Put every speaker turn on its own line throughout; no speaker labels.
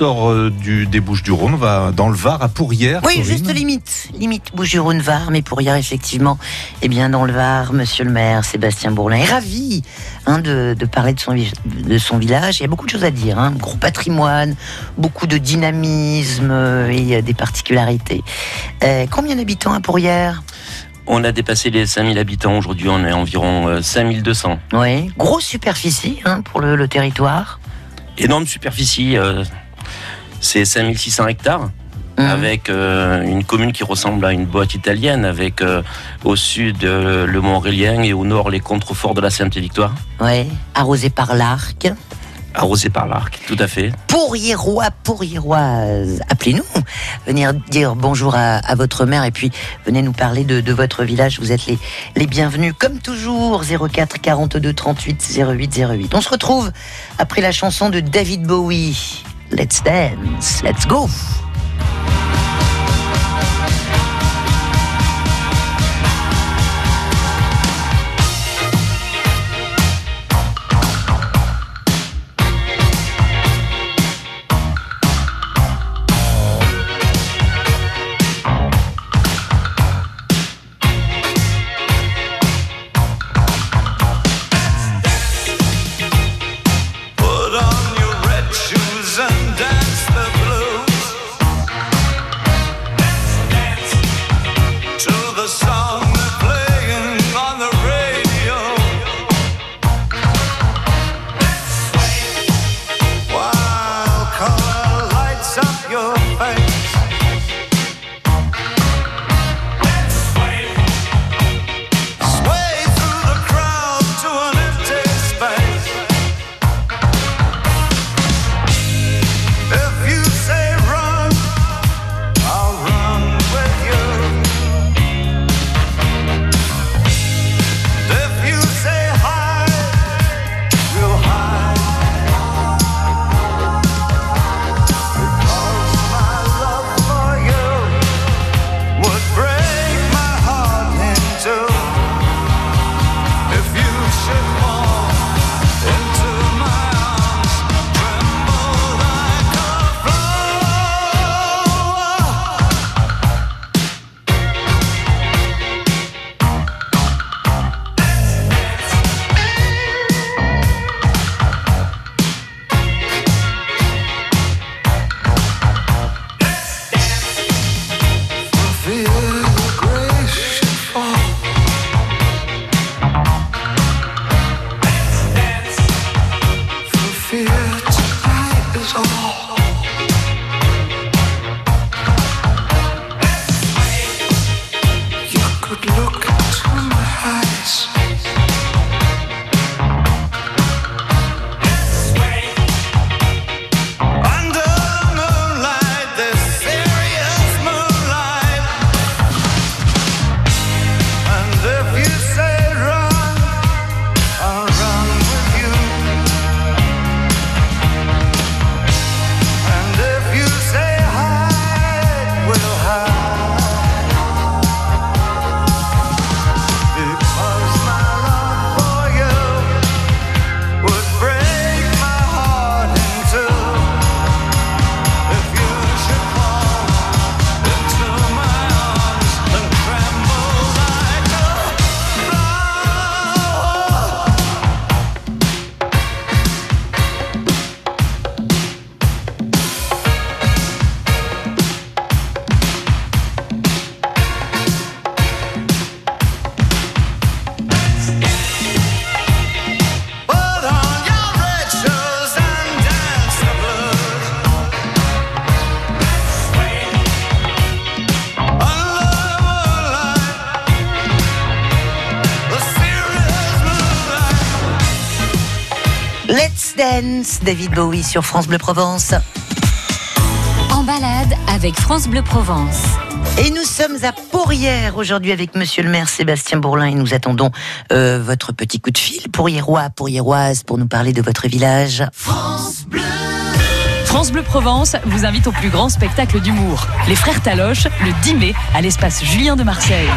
sort euh, du, des Bouches du Rhône, on va dans le Var à Pourrières.
Oui,
Corinne.
juste limite, limite Bouches-du-Rhône-Var, mais pour hier effectivement, eh bien dans le Var, Monsieur le maire Sébastien Bourlin est ravi hein, de, de parler de son, de son village. Il y a beaucoup de choses à dire, hein. gros patrimoine, beaucoup de dynamisme euh, et des particularités. Euh, combien d'habitants à Pourrières?
On a dépassé les 5000 habitants. Aujourd'hui, on est environ euh, 5200.
Oui, grosse superficie hein, pour le, le territoire.
Énorme superficie. euh, c'est 5600 hectares.
Hum.
Avec euh, une commune qui ressemble à une boîte italienne, avec euh, au sud euh, le Mont Aurélien et au nord les contreforts de la Sainte-Victoire,
Ouais, arrosé par l'arc.
arrosés par l'arc, tout à fait.
Pourriérois, pourriéroises, appelez-nous. Venez dire bonjour à, à votre mère et puis venez nous parler de, de votre village. Vous êtes les, les bienvenus. Comme toujours, 04 42 38 08 08. On se retrouve après la chanson de David Bowie. Let's dance, let's go. Let's dance, David Bowie sur France Bleu Provence.
En balade avec France Bleu Provence.
Et nous sommes à Pourrières aujourd'hui avec Monsieur le maire Sébastien Bourlin et nous attendons euh, votre petit coup de fil, Pourriérois, Pourriéroise, pour nous parler de votre village.
France Bleu Provence vous invite au plus grand spectacle d'humour. Les Frères Taloche, le 10 mai, à l'espace Julien de Marseille.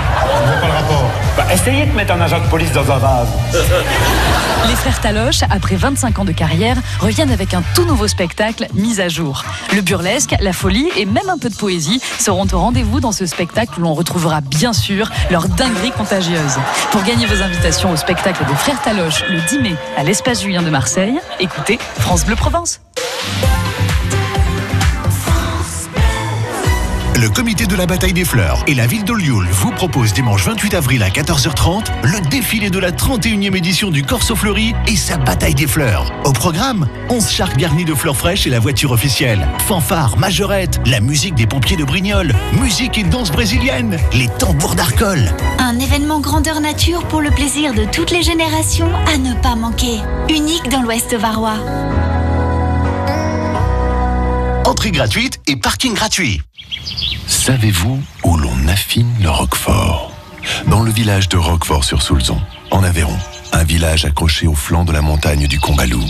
Bah, essayez de mettre un agent de police dans un vase.
Les Frères Taloche, après 25 ans de carrière, reviennent avec un tout nouveau spectacle mis à jour. Le burlesque, la folie et même un peu de poésie seront au rendez-vous dans ce spectacle où l'on retrouvera bien sûr leur dinguerie contagieuse. Pour gagner vos invitations au spectacle des Frères Taloche le 10 mai à l'espace Julien de Marseille, écoutez France Bleu Provence.
Le comité de la bataille des fleurs et la ville d'Olioul vous proposent dimanche 28 avril à 14h30 le défilé de la 31e édition du Corso Fleuri et sa bataille des fleurs. Au programme, 11 charques garnis de fleurs fraîches et la voiture officielle. Fanfare, majorette, la musique des pompiers de Brignoles, musique et danse brésilienne, les tambours d'Arcole.
Un événement grandeur nature pour le plaisir de toutes les générations à ne pas manquer. Unique dans l'Ouest varois.
Entrée gratuite et parking gratuit. Savez-vous où l'on affine le Roquefort? Dans le village de Roquefort-sur-Soulzon, en Aveyron, un village accroché au flanc de la montagne du Combalou.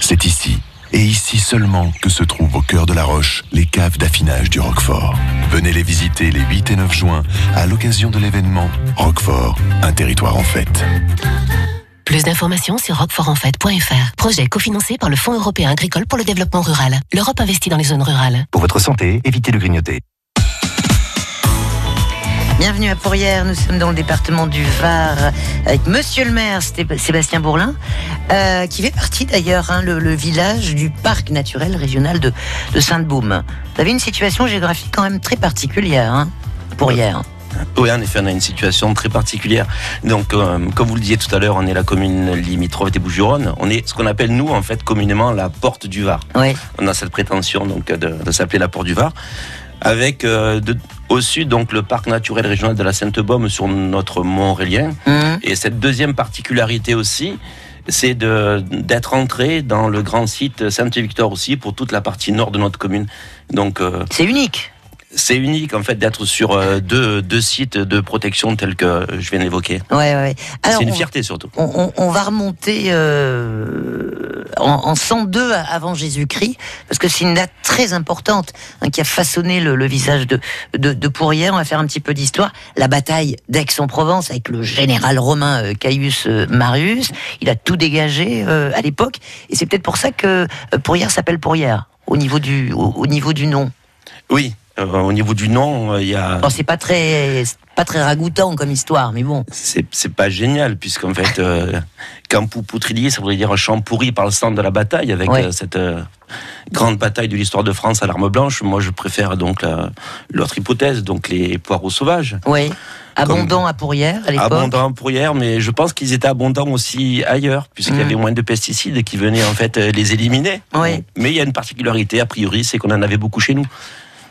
C'est ici, et ici seulement, que se trouvent au cœur de la roche les caves d'affinage du Roquefort. Venez les visiter les 8 et 9 juin à l'occasion de l'événement Roquefort, un territoire en fête.
Plus d'informations sur roquefortenfête.fr. Projet cofinancé par le Fonds européen agricole pour le développement rural. L'Europe investit dans les zones rurales.
Pour votre santé, évitez de grignoter.
Bienvenue à Pourrières, nous sommes dans le département du Var avec Monsieur le maire Sébastien Bourlin, euh, qui fait partie d'ailleurs, hein, le, le village du parc naturel régional de, de Sainte-Baume. Vous avez une situation géographique quand même très particulière, hein, Pourrières.
Oui, en effet, on a une situation très particulière. Donc, euh, comme vous le disiez tout à l'heure, on est la commune limitrophe des Bouches-du-Rhône. On est ce qu'on appelle, nous, en fait, communément, la porte du Var.
Oui.
On a cette prétention donc de, de s'appeler la porte du Var. Avec euh, de- au sud, donc, le parc naturel régional de la Sainte-Baume sur notre mont Aurélien.
Hum,
Et cette deuxième particularité aussi, c'est de- d'être entré dans le grand site Sainte-Victor aussi pour toute la partie nord de notre commune. Donc, euh,
C'est unique.
C'est unique en fait d'être sur euh, deux, deux sites de protection tels que je viens d'évoquer.
Ouais, ouais,
C'est une fierté surtout.
On, on- on va remonter euh, en, en 102 avant Jésus-Christ, parce que c'est une date très importante hein, qui a façonné le, le visage de, de, de Pourrières. On va faire un petit peu d'histoire. La bataille d'Aix-en-Provence avec le général romain euh, Caius Marius. Il a tout dégagé à l'époque, et c'est peut-être pour ça que Pourrières s'appelle Pourrières au niveau du, au, au niveau du nom.
Oui, au niveau du nom, euh, il y a.
Bon, c'est pas très, pas très ragoûtant comme histoire, mais bon.
C'est pas génial, puisqu'en fait, euh, Campou ça voudrait dire champ pourri par le centre de la bataille, avec
Ouais.
euh, cette euh, grande bataille de l'histoire de France à l'arme blanche. Moi, je préfère donc la- l'autre hypothèse, donc les poireaux sauvages.
Oui. Abondant à Pourrières à l'époque.
Abondants pour hier, mais je pense qu'ils étaient abondants aussi ailleurs, puisqu'il y
Mm.
avait moins de pesticides qui venaient en fait euh, les éliminer.
Oui.
Mais il y a une particularité, a priori, c'est qu'on en avait beaucoup chez nous.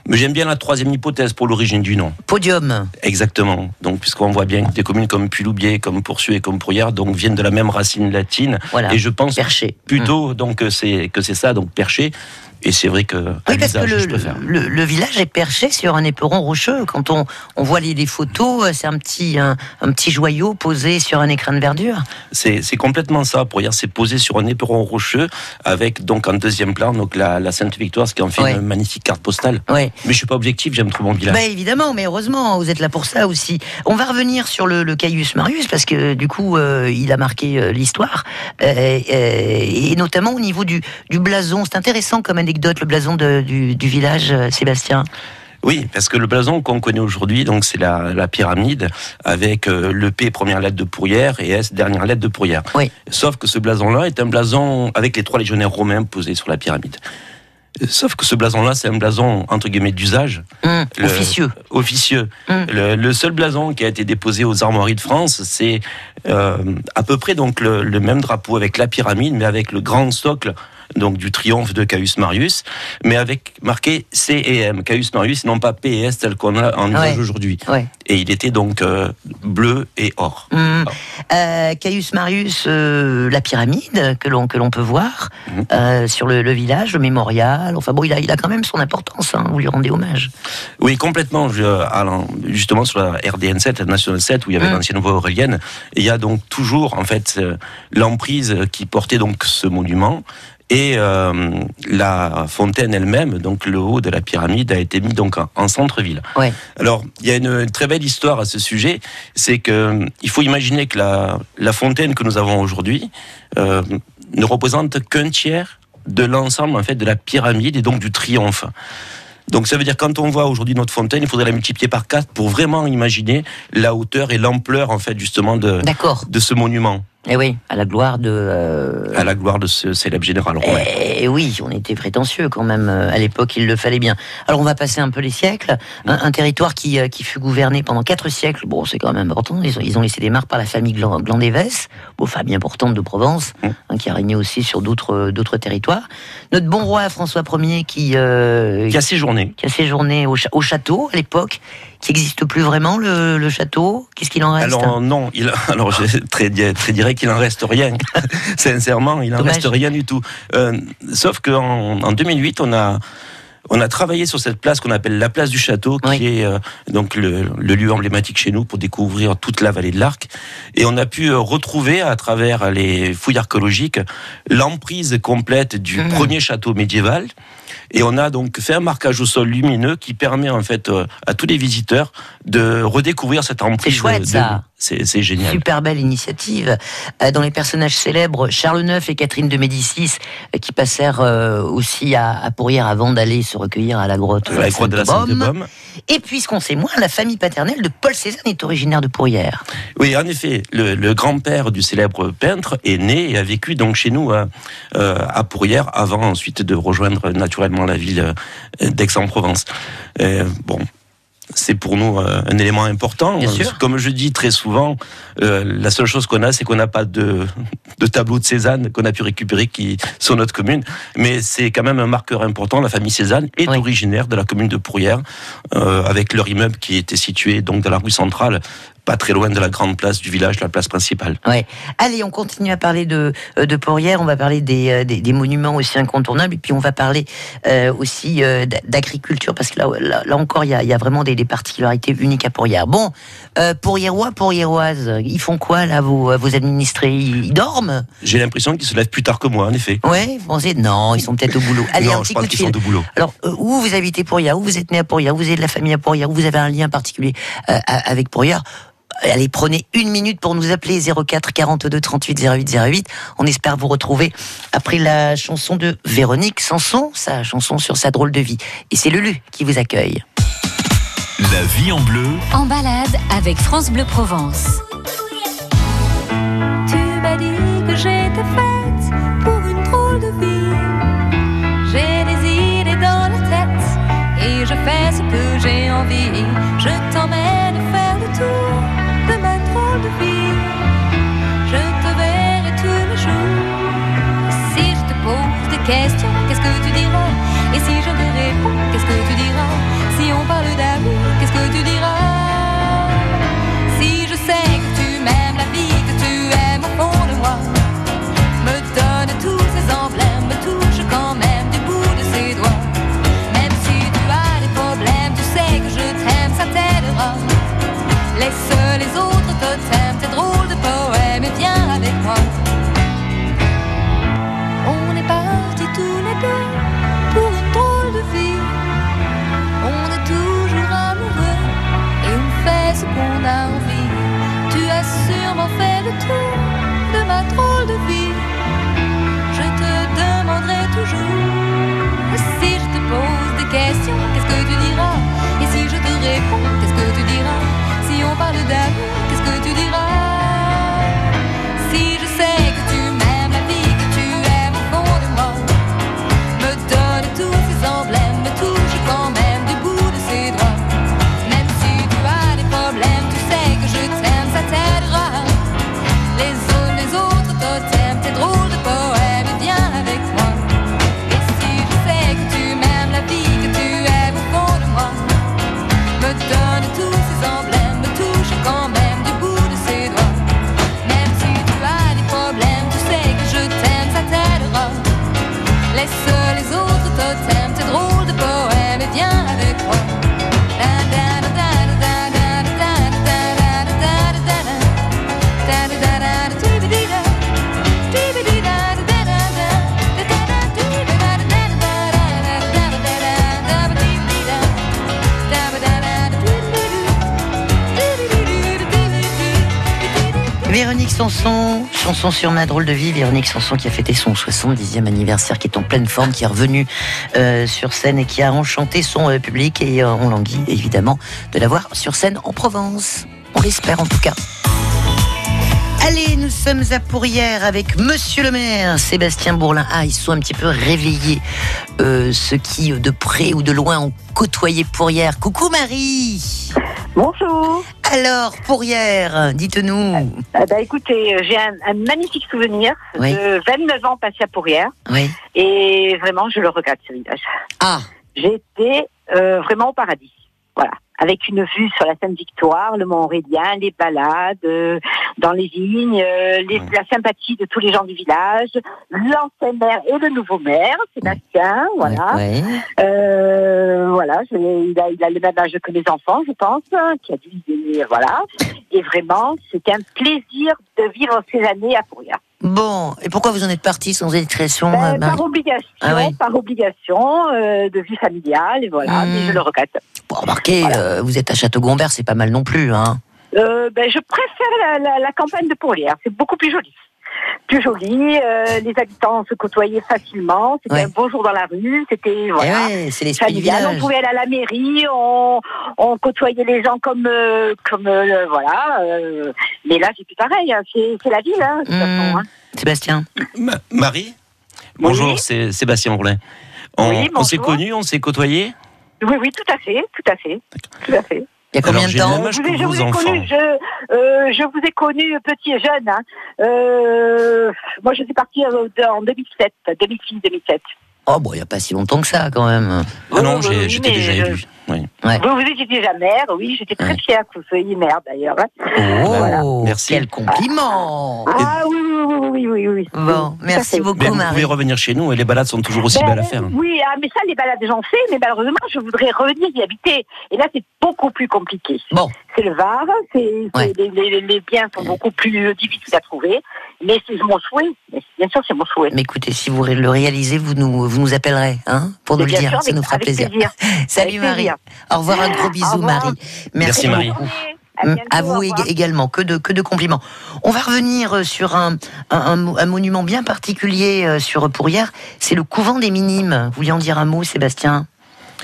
Mais j'aime bien la troisième hypothèse pour l'origine du nom.
Podium.
Exactement. Donc, puisqu'on voit bien que des communes comme Puloubier, comme Poursuet et comme Pourrières, donc viennent de la même racine latine.
Voilà.
Et je pense
Perché.
plutôt donc que c'est que c'est ça, donc perché. Et c'est vrai que à
Oui, parce que
l'usage,
le, village est perché sur un éperon rocheux. Quand on, on voit les, les photos, euh, c'est un petit, un, un petit joyau posé sur un écrin de verdure.
C'est complètement ça. Pourrières, c'est posé sur un éperon rocheux avec donc en deuxième plan donc la, la Sainte Victoire, ce qui en fait
Ouais.
une magnifique carte postale.
Ouais.
Mais je suis pas objectif, j'aime trop mon village.
Bah évidemment, mais heureusement, vous êtes là pour ça aussi. On va revenir sur le, le Caius Marius parce que du coup, euh, il a marqué euh, l'histoire Euh, et notamment au niveau du, du blason. C'est intéressant comme anecdote, le blason de- du, du village, euh, Sébastien.
Oui, parce que le blason qu'on connaît aujourd'hui, donc c'est la, la pyramide avec euh, le P première lettre de Pourrières et S dernière lettre de Pourrières.
Oui.
Sauf que ce blason-là est un blason avec les trois légionnaires romains posés sur la pyramide. Sauf que ce blason-là, c'est un blason entre guillemets d'usage. Le-
Officieux.
Officieux.
Hum.
Le, le seul blason qui a été déposé aux armoiries de France, c'est euh, à peu près donc le, le même drapeau avec la pyramide, mais avec le grand socle donc du triomphe de Caius Marius, mais avec marqué C et M, Caius Marius, non pas P et S tel qu'on a en usage
Ouais.
aujourd'hui.
Ouais.
Et il était donc euh, bleu et or.
Hum. Euh, Caius Marius, euh, la pyramide que l'on que l'on peut voir euh, sur le, le village, le mémorial. Enfin bon, il a, il a quand même son importance. Hein, vous lui rendez hommage.
Oui, complètement. Je, justement sur la RDN 7, la National 7, où il y avait
Mm.
l'ancienne voie aurélienne, il y a donc toujours en fait l'emprise qui portait donc ce monument. Et euh, la fontaine elle-même, donc le haut de la pyramide, a été mis donc en, en centre-ville.
Ouais.
Alors, il y a une, très belle histoire à ce sujet. C'est que euh, il faut imaginer que la, la fontaine que nous avons aujourd'hui euh, ne représente qu'un tiers de l'ensemble en fait de la pyramide et donc du triomphe. Donc ça veut dire quand on voit aujourd'hui notre fontaine, il faudrait la multiplier par quatre pour vraiment imaginer la hauteur et l'ampleur en fait justement de, de ce monument
Et oui, à la gloire de. euh,
à la gloire de ce célèbre général romain.
Eh oui, on était prétentieux quand même. euh, À l'époque, il le fallait bien. Alors, on va passer un peu les siècles. Un, un territoire qui, euh, qui fut gouverné pendant quatre siècles. Bon, c'est quand même important. Ils ont, ils ont laissé des marques par la famille Glan- Glandévès, bon, famille importante de Provence, hein, qui a régné aussi sur d'autres territoires. Notre bon roi François Ier qui, euh,
Qui a séjourné.
qui a séjourné au, au château à l'époque, qui n'existe plus vraiment, le, le château? Qu'est-ce qu'il en reste?
Alors non, il, alors je très, très direct, il en reste rien. Sincèrement, il en
Dommage.
reste rien du tout. Euh, sauf qu'en en 2008, on a on a travaillé sur cette place qu'on appelle la place du château, qui est euh, donc le, le lieu emblématique chez nous pour découvrir toute la vallée de l'Arc. Et on a pu euh, retrouver à travers les fouilles archéologiques l'emprise complète du
Mhm.
premier château médiéval. Et on a donc fait un marquage au sol lumineux qui permet en fait euh, à tous les visiteurs de redécouvrir cette emprise.
C'est chouette,
de-
ça.
C'est génial.
Super belle initiative. Euh, Dans les personnages célèbres, Charles IX et Catherine de Médicis, euh, qui passèrent euh, aussi à, à Pourrières avant d'aller se recueillir à la grotte,
La grotte de la.
Et puisqu'on sait moins, la famille paternelle de Paul Cézanne est originaire de Pourrières.
Oui, en effet, le, le grand-père du célèbre peintre est né et a vécu donc chez nous à, à Pourrières avant ensuite de rejoindre naturellement la ville d'Aix-en-Provence. Bon. C'est pour nous euh, un élément important. Comme je dis très souvent, euh, la seule chose qu'on a, c'est qu'on n'a pas de, de tableau de Cézanne qu'on a pu récupérer qui sur notre commune. Mais c'est quand même un marqueur important. La famille Cézanne est
Oui.
originaire de la commune de Pourrières, euh, avec leur immeuble qui était situé donc dans la rue centrale, pas très loin de la grande place du village, la place principale.
Ouais. Allez, on continue à parler de, de Pourrières, on va parler des, des, des monuments aussi incontournables, et puis on va parler euh, aussi euh, d'agriculture, parce que là, là, là encore, il y y a vraiment des, des particularités uniques à Pourrières. Bon, euh, Pourriérois, Pourriéroises, ils font quoi là, vos, vos administrés ils, dorment?
J'ai l'impression qu'ils se lèvent plus tard que moi, en effet.
Ouais, vous pensez? Non, ils sont peut-être au boulot. Allez, un
non,
petit
je pense qu'ils sont au boulot.
Alors, euh, où vous habitez Pourrières, où vous êtes né à Pourrières, où vous avez de la famille à Pourrières, où vous avez un lien particulier euh, avec Pourrières Allez, prenez une minute pour nous appeler 04 42 38 08 08. On espère vous retrouver après la chanson de Véronique Sanson, sa chanson sur sa drôle de vie. Et c'est Lulu qui vous accueille.
La vie en bleu,
En balade avec France Bleu Provence.
Tu m'as dit que j'étais faite pour une drôle de vie. J'ai des idées dans la tête et je fais ce que j'ai envie. Je t'emmène faire le tour de ma drôle de vie. Je te verrai tous les jours. Si je te pose des questions, qu'est-ce que tu diras? Et si je te réponds, qu'est-ce que tu diras
Chanson sur ma drôle de vie. Véronique Sanson qui a fêté son 70e anniversaire, qui est en pleine forme, qui est revenue euh, sur scène et qui a enchanté son euh, public. Et euh, on languit évidemment de la voir sur scène en Provence. On l'espère en tout cas. Nous sommes à Pourrières avec Monsieur le maire, Sébastien Bourlin. Ah, ils sont un petit peu réveillés, euh, ceux qui, euh, de près ou de loin, ont côtoyé Pourrières. Coucou Marie
Bonjour.
Alors, Pourrières, dites-nous.
Ah bah, écoutez, euh, j'ai un, un magnifique souvenir
Oui.
de 29 ans passé à Pourrières.
Oui.
Et vraiment, je le regrette, ce village.
Ah.
J'étais euh, vraiment au paradis. Voilà. Avec une vue sur la Seine-Victoire, le Mont-Aurélien, les balades euh, dans les vignes, euh, les- la sympathie de tous les gens du village, l'ancien maire et le nouveau maire, Sébastien, voilà.
Ouais.
Euh, voilà, je- il, a, il a le même âge que mes enfants, je pense, hein, qui a dû y- voilà. Et vraiment, c'était un plaisir de vivre ces années à Pourrières.
Bon, et pourquoi vous en êtes parti sans éducation
Ben,
euh, Marie
par obligation,
Ah ouais.
par obligation euh, de vie familiale, et voilà,
Hmm.
mais je le regrette.
Bon, remarquez, euh, vous êtes à Château-Gombert, c'est pas mal non plus, hein.
Euh, ben, je préfère la, la- la campagne de Pourrières, c'est beaucoup plus joli. Plus joli, euh, les habitants se côtoyaient facilement, c'était
Ouais.
un beau jour dans la rue, c'était voilà.
Eh ouais, c'est l'esprit du
familial. On
village.
pouvait aller à la mairie, on, on côtoyait les gens comme euh, comme euh, voilà. euh, mais là, c'est plus pareil. hein, C'est la ville, hein, de toute façon. hein.
Sébastien
Ma- Marie? Bonjour, c'est Sébastien Bourlin. On,
Oui,
on s'est connus, on s'est côtoyés?
Oui, oui, tout à fait, tout à fait, tout à fait.
Il y a combien
Alors,
de temps
Je
que
vous ai- je vous ai connu, je, euh, je vous ai connu petit et jeune. Hein. Euh, moi, je suis partie en 2007, 2006-2007.
Oh, bon, il n'y a pas si longtemps que ça, quand même.
Ah non,
oui,
j'ai-
oui,
j'étais
mais
déjà
je-
élu. Oui.
Vous, vous étiez déjà maire, oui, j'étais très fière que vous soyez maire d'ailleurs. hein.
Oh,
Merci.
quel compliment
Ah oui, oui, oui, oui, oui, oui.
Bon, merci
Mais
beaucoup,
vous
Marie.
pouvez revenir chez nous et les balades sont toujours aussi
Ben,
belles à faire.
Oui, ah, mais ça, les balades, j'en fais, mais malheureusement, je voudrais revenir y habiter. Et là, c'est beaucoup plus compliqué.
Bon.
C'est le Var, c'est, c'est- les, les- les biens sont beaucoup plus difficiles à trouver, mais c'est mon souhait. Bien sûr, c'est mon souhait.
Mais écoutez, si vous le réalisez, vous nous, vous nous appellerez, hein, pour nous le dire.
sûr,
ça nous fera
avec
plaisir.
plaisir.
Salut
Avec
Marie.
plaisir.
Au revoir, un gros bisou. Marie.
Merci, Marie.
beaucoup.
À
Mm,
bientôt,
À
au
vous ég- également, que de, que de compliments. On va revenir euh, sur un, un, un mo- un monument bien particulier euh, sur Pourrières, c'est le couvent des Minimes. Vous vouliez en dire un mot, Sébastien?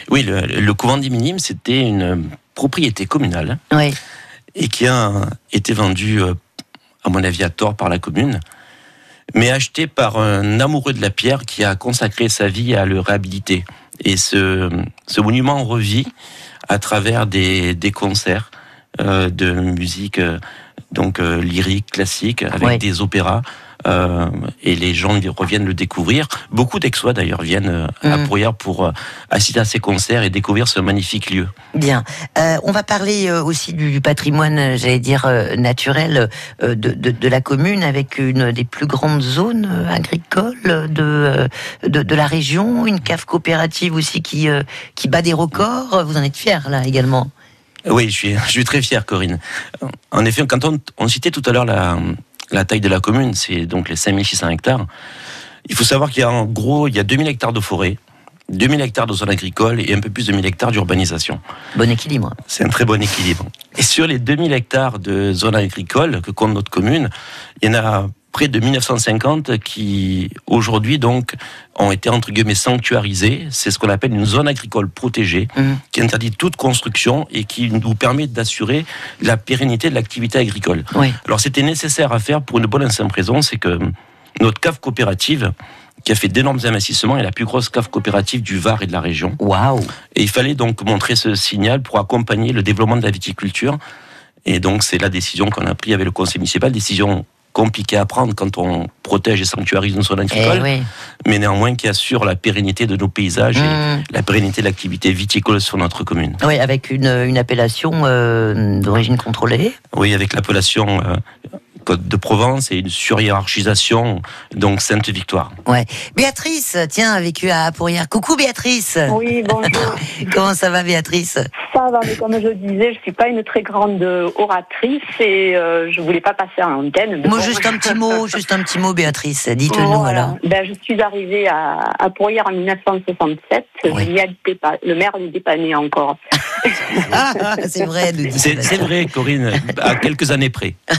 Oui, le, le couvent des Minimes, c'était une euh, propriété communale
Oui.
et qui a été vendue, à mon avis, à tort par la commune, mais achetée par un amoureux de la pierre qui a consacré sa vie à le réhabiliter. Et ce, ce monument revit à travers des, des concerts euh, de musique euh, donc euh, lyrique, classique, avec
Ouais.
des opéras. Euh, et les gens reviennent le découvrir. Beaucoup d'Aixois d'ailleurs viennent euh, à
Mhm.
Pourrières pour euh, assister à ces concerts et découvrir ce magnifique lieu.
Bien. Euh, on va parler aussi du, patrimoine, j'allais dire, naturel de, de, de la commune, avec une des plus grandes zones agricoles de, de, de la région, une cave coopérative aussi qui, qui bat des records. Vous en êtes fiers, là, également?
Oui, je suis, je suis très fier, Corinne. En effet, quand on, on citait tout à l'heure la, la taille de la commune, c'est donc les 5600 hectares. Il faut savoir qu'il y a en gros, il y a 2000 hectares de forêt, 2000 hectares de zone agricole et un peu plus de 1000 hectares d'urbanisation.
Bon équilibre.
C'est un très bon équilibre. Et sur les 2000 hectares de zone agricole que compte notre commune, il y en a près de 1950 qui aujourd'hui donc ont été entre guillemets sanctuarisés. C'est ce qu'on appelle une zone agricole protégée
Mhm.
qui interdit toute construction et qui nous permet d'assurer la pérennité de l'activité agricole.
Oui.
Alors c'était nécessaire à faire pour une bonne et simple raison, c'est que notre cave coopérative qui a fait d'énormes investissements est la plus grosse cave coopérative du Var et de la région.
Waouh
Et il fallait donc montrer ce signal pour accompagner le développement de la viticulture. Et donc c'est la décision qu'on a prise avec le conseil municipal, décision compliquée à prendre quand on protège et sanctuarise une zone agricole,
Eh oui.
mais néanmoins qui assure la pérennité de nos paysages et la pérennité de l'activité viticole sur notre commune.
Oui, avec une, une appellation euh, d'origine contrôlée.
Oui, avec l'appellation euh, Côte de Provence et une surhiérarchisation, donc Sainte-Victoire.
Ouais. Béatrice, tiens, a vécu à Pourrières. Coucou Béatrice.
Oui, bonjour.
Comment ça va Béatrice?
Ça va, mais comme je disais, je suis pas une très grande oratrice et euh, je voulais pas passer à l'antenne.
Moi,
bon.
juste un petit mot, juste un petit mot, Béatrice. Dites-nous
Voilà.
alors.
Ben, je suis arrivée à, à Pourrières en 1967. Je n'y habitais pas. Le maire n'était pas né encore.
Ah, c'est vrai,
C'est vrai, Corinne, à quelques années près.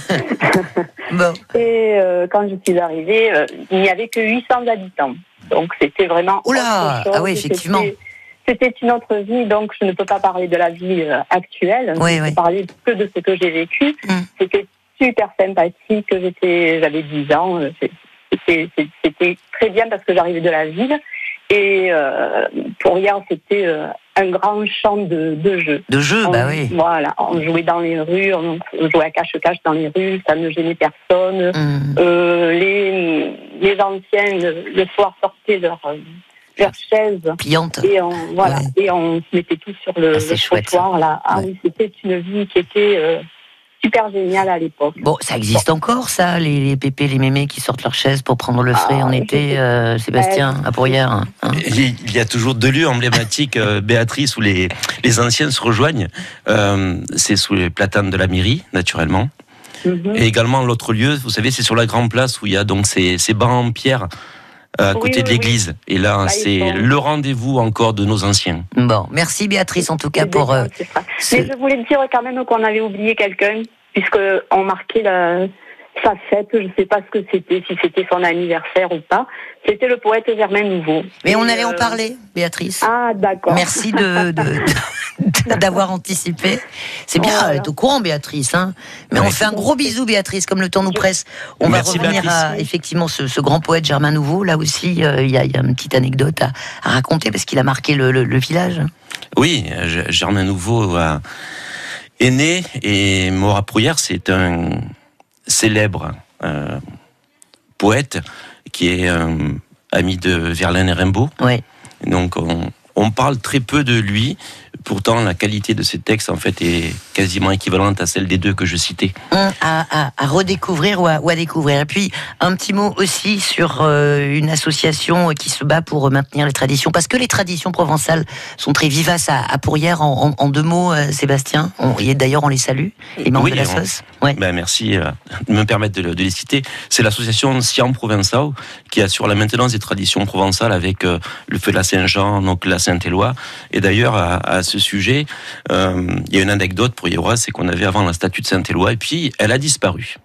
Bon.
Et euh, quand je suis arrivée, euh, il n'y avait que 800 habitants. Donc c'était vraiment.
Oula, ah oui, effectivement.
C'était- C'était une autre vie, donc je ne peux pas parler de la vie euh, actuelle.
Oui,
je peux
oui.
parler que de ce que j'ai vécu.
Mm.
C'était super sympathique. J'étais, j'avais 10 ans. c'était très bien parce que j'arrivais de la ville. Et euh, pour hier, c'était euh, un grand champ de, de jeux.
De jeu,
On-
bah oui.
Voilà, on jouait dans les rues, on jouait à cache-cache dans les rues, ça ne gênait personne.
Hum.
Euh, les, les anciens, le, le soir, sortaient leur, euh, leur chaise
Pliante.
et on, voilà, et on se mettait tous sur le,
Ah,
le
chouette,
trottoir. Là. Ah oui, c'était une vie qui était euh, super géniale à l'époque.
Bon, ça existe encore, ça, les, les pépés, les mémés qui sortent leur chaise pour prendre le frais en
Ah,
été, euh, Sébastien, à Pourrières. hein, hein.
Il y- a toujours deux lieux emblématiques, euh, Béatrice, où les, les anciens se rejoignent. Euh, c'est sous les platanes de la mairie, naturellement.
Mhm.
Et également, l'autre lieu, vous savez, c'est sur la grande place où il y a donc ces, ces bancs en pierre euh, à
Oui,
côté de
oui,
l'église. Et là,
ils
c'est le rendez-vous encore de nos anciens.
Bon, merci Béatrice en tout cas
C'est
pour. euh,
Mais je voulais dire quand même qu'on avait oublié quelqu'un, puisqu'on marquait la, sa fête, je ne sais pas ce que c'était, si c'était son anniversaire ou pas. C'était le poète Germain Nouveau.
Mais on allait en
euh,
parler, Béatrice.
Ah, d'accord.
Merci de, d'avoir anticipé. C'est bien,
Voilà.
elle est au courant, Béatrice. Hein Mais on fait un gros bisou, Béatrice, comme le temps nous presse. On
Merci,
va revenir
Béatrice.
à effectivement ce, ce grand poète Germain Nouveau. Là aussi, euh, il y, a, y a une petite anecdote à, à raconter parce qu'il a marqué le, le- le village.
Oui, Germain Nouveau euh, est né et mort à Prouillère. C'est un célèbre euh, poète qui est euh, ami de Verlaine et Rimbaud.
Ouais.
Donc on, on parle très peu de lui. Pourtant, la qualité de ses textes en fait est quasiment équivalente à celle des deux que je citais.
À, à- à redécouvrir ou à, ou à découvrir. Et puis, un petit mot aussi sur euh, une association qui se bat pour maintenir les traditions, parce que les traditions provençales sont très vivaces à, Pourrières. En, en- en deux mots, euh, Sébastien, d'ailleurs on les salue, les membres
Oui,
de la sauce. Ouais.
Ben, merci euh, de me permettre de, le- de les citer. C'est l'association Siam Provençal qui assure la maintenance des traditions provençales avec euh, le feu de la Saint-Jean, donc la Saint-Éloi. Et d'ailleurs, à, à ce sujet, euh, il y a une anecdote pour Yérois, c'est qu'on avait avant la statue de Saint-Éloi et puis elle a disparu.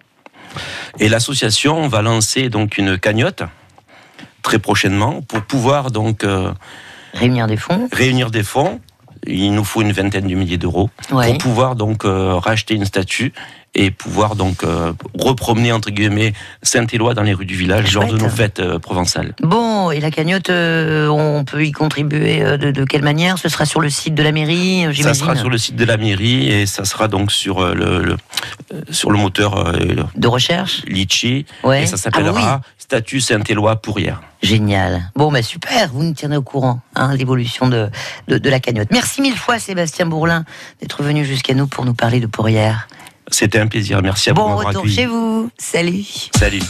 Et l'association va lancer donc une cagnotte très prochainement pour pouvoir donc euh,
Réunir des fonds.
réunir des fonds. Il nous faut une vingtaine de milliers d'euros
Ouais.
pour pouvoir donc euh, racheter une statue et pouvoir donc euh, repromener entre guillemets Saint-Éloi dans les rues du village lors de nos fêtes euh, provençales.
Bon, et la cagnotte, euh, on peut y contribuer euh, de, de quelle manière? Ce sera sur le site de la mairie, euh,
Ça
j'imagine?
sera sur le site de la mairie et ça sera donc sur le, le- sur le moteur
De recherche?
Litchi
Ouais.
et ça s'appellera
Ah
Statue Saint-Éloi Pourrières.
Génial. Bon, bah super, vous nous tiendrez au courant, hein, l'évolution de, de, de la cagnotte. Merci mille fois, Sébastien Bourlin, d'être venu jusqu'à nous pour nous parler de Pourrières.
C'était un plaisir. Merci à vous de
Bon retour
accueilli.
chez vous. Salut.
Salut.